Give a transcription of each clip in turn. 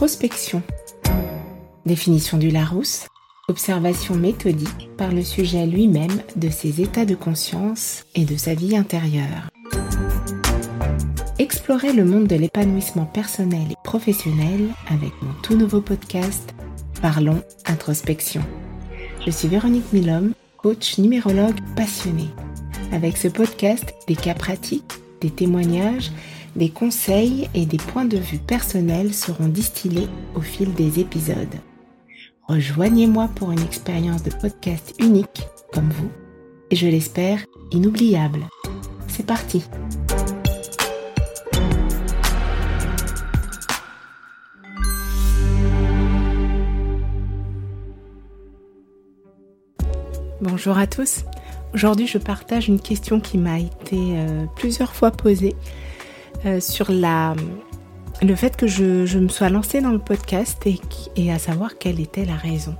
Introspection. Définition du Larousse. Observation méthodique par le sujet lui-même de ses états de conscience et de sa vie intérieure. Explorez le monde de l'épanouissement personnel et professionnel avec mon tout nouveau podcast Parlons Introspection. Je suis Véronique Milhomme, coach numérologue passionnée. Avec ce podcast, des cas pratiques, des témoignages, des conseils et des points de vue personnels seront distillés au fil des épisodes. Rejoignez-moi pour une expérience de podcast unique comme vous et je l'espère inoubliable. C'est parti Bonjour à tous. Aujourd'hui, je partage une question qui m'a été euh, plusieurs fois posée euh, sur la, le fait que je, me sois lancée dans le podcast et, à savoir quelle était la raison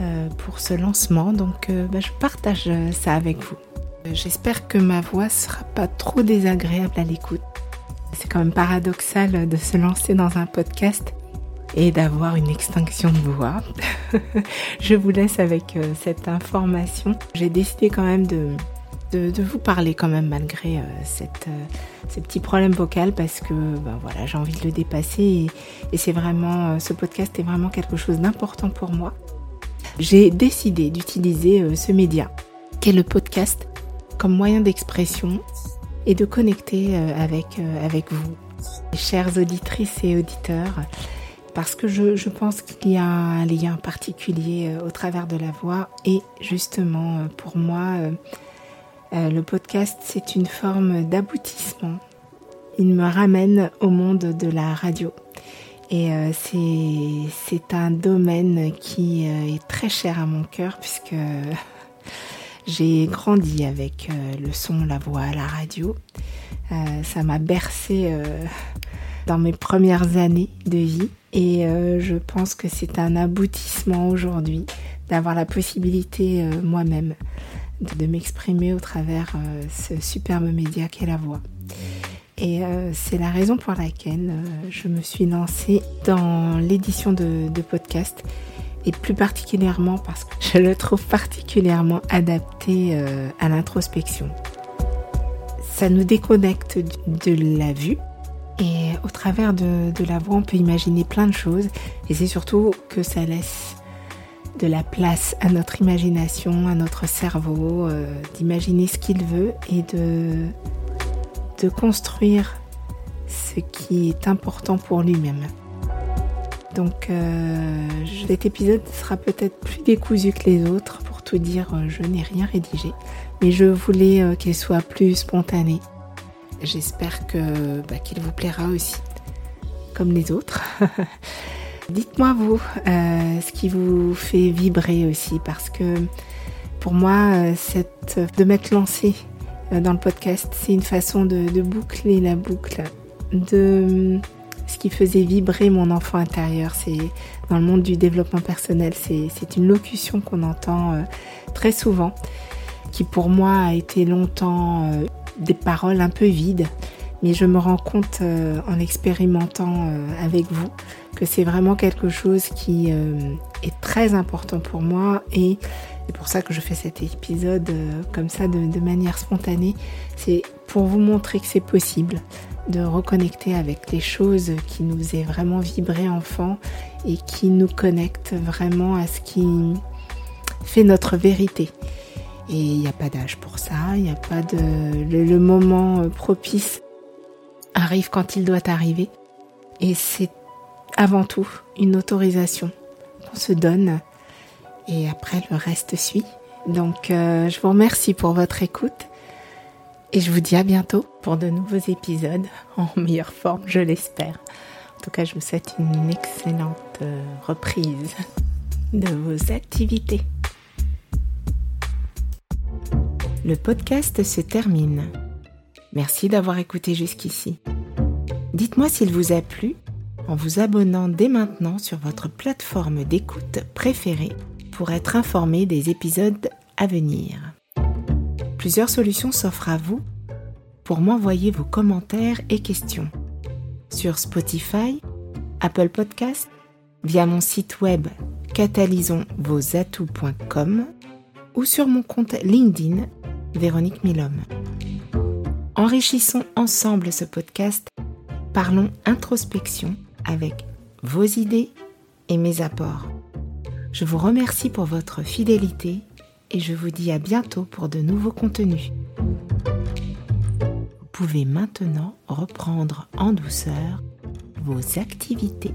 euh, pour ce lancement. Donc, bah, je partage ça avec vous. J'espère que ma voix sera pas trop désagréable à l'écoute. C'est quand même paradoxal de se lancer dans un podcast et d'avoir une extinction de voix. je vous laisse avec euh, cette information. J'ai décidé quand même de, de, vous parler quand même malgré euh, euh, ces petits problèmes vocaux parce que ben voilà, j'ai envie de le dépasser et, c'est vraiment, ce podcast est vraiment quelque chose d'important pour moi. J'ai décidé d'utiliser ce média qu'est le podcast comme moyen d'expression et de connecter avec, avec vous, chères auditrices et auditeurs parce que je, pense qu'il y a un lien particulier euh, au travers de la voix et justement euh, pour moi euh, le podcast c'est une forme d'aboutissement. Il me ramène au monde de la radio et c'est un domaine qui est très cher à mon cœur puisque j'ai grandi avec le son, la voix, la radio. ça m'a bercé dans mes premières années de vie et euh, je pense que c'est un aboutissement aujourd'hui d'avoir la possibilité euh, moi-même de, m'exprimer au travers euh, ce superbe média qu'est la voix. Et c'est la raison pour laquelle je me suis lancée dans l'édition de podcasts et plus particulièrement parce que je le trouve particulièrement adapté à l'introspection. Ça nous déconnecte de la vue et au travers de, la voix, on peut imaginer plein de choses. Et c'est surtout que ça laisse de la place à notre imagination, à notre cerveau, euh, d'imaginer ce qu'il veut et de, construire ce qui est important pour lui-même. Donc euh, cet épisode sera peut-être plus décousu que les autres. Pour tout dire, euh, je n'ai rien rédigé. Mais je voulais qu'il soit plus spontané J'espère bah, qu'il vous plaira aussi, comme les autres. Dites-moi vous euh, ce qui vous fait vibrer aussi, parce que pour moi, euh, cette, de m'être lancée euh, dans le podcast, c'est une façon de, boucler la boucle de ce qui faisait vibrer mon enfant intérieur. C'est dans le monde du développement personnel, c'est une locution qu'on entend très souvent, qui pour moi a été longtemps des paroles un peu vides, mais je me rends compte euh, en expérimentant euh, avec vous que c'est vraiment quelque chose qui euh, est très important pour moi et c'est pour ça que je fais cet épisode comme ça de, de manière spontanée. C'est pour vous montrer que c'est possible de reconnecter avec les choses qui nous est vraiment vibré enfant et qui nous connectent vraiment à ce qui fait notre vérité. Et il n'y a pas d'âge pour ça, il n'y a pas de... Le, moment euh, propice arrive quand il doit arriver. Et c'est avant tout une autorisation qu'on se donne. Et après, le reste suit. Donc, euh, je vous remercie pour votre écoute. Et je vous dis à bientôt pour de nouveaux épisodes en meilleure forme, je l'espère. En tout cas, je vous souhaite une excellente euh, reprise de vos activités. Le podcast se termine. Merci d'avoir écouté jusqu'ici. Dites-moi s'il vous a plu en vous abonnant dès maintenant sur votre plateforme d'écoute préférée pour être informé des épisodes à venir. Plusieurs solutions s'offrent à vous pour m'envoyer vos commentaires et questions. Sur Spotify, Apple Podcast, via mon site web catalysonsvosatouts.com ou sur mon compte LinkedIn Véronique Milhomme. Enrichissons ensemble ce podcast. Parlons introspection avec vos idées et mes apports. Je vous remercie pour votre fidélité et je vous dis à bientôt pour de nouveaux contenus. Vous pouvez maintenant reprendre en douceur vos activités.